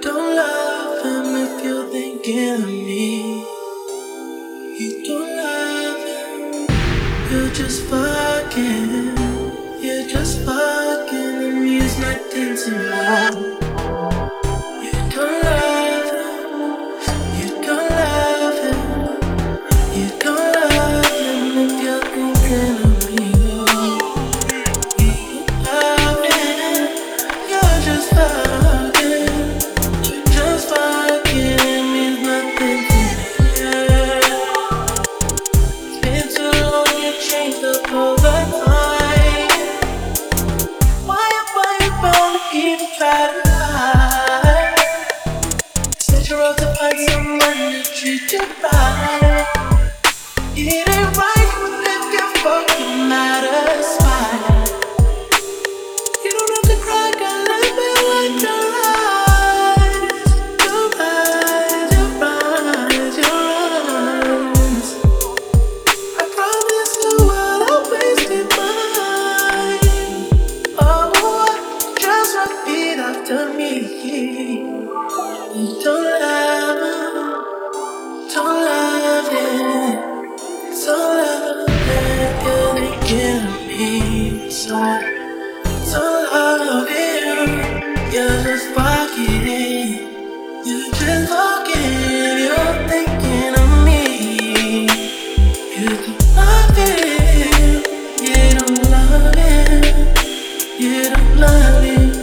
don't love him if you're thinking of me. You don't love him, you're just fine. hero to find someone that you right. It ain't right. so loving. You me so. You're just you just. You're thinking of me. You don't love it, you don't love it, you don't love it.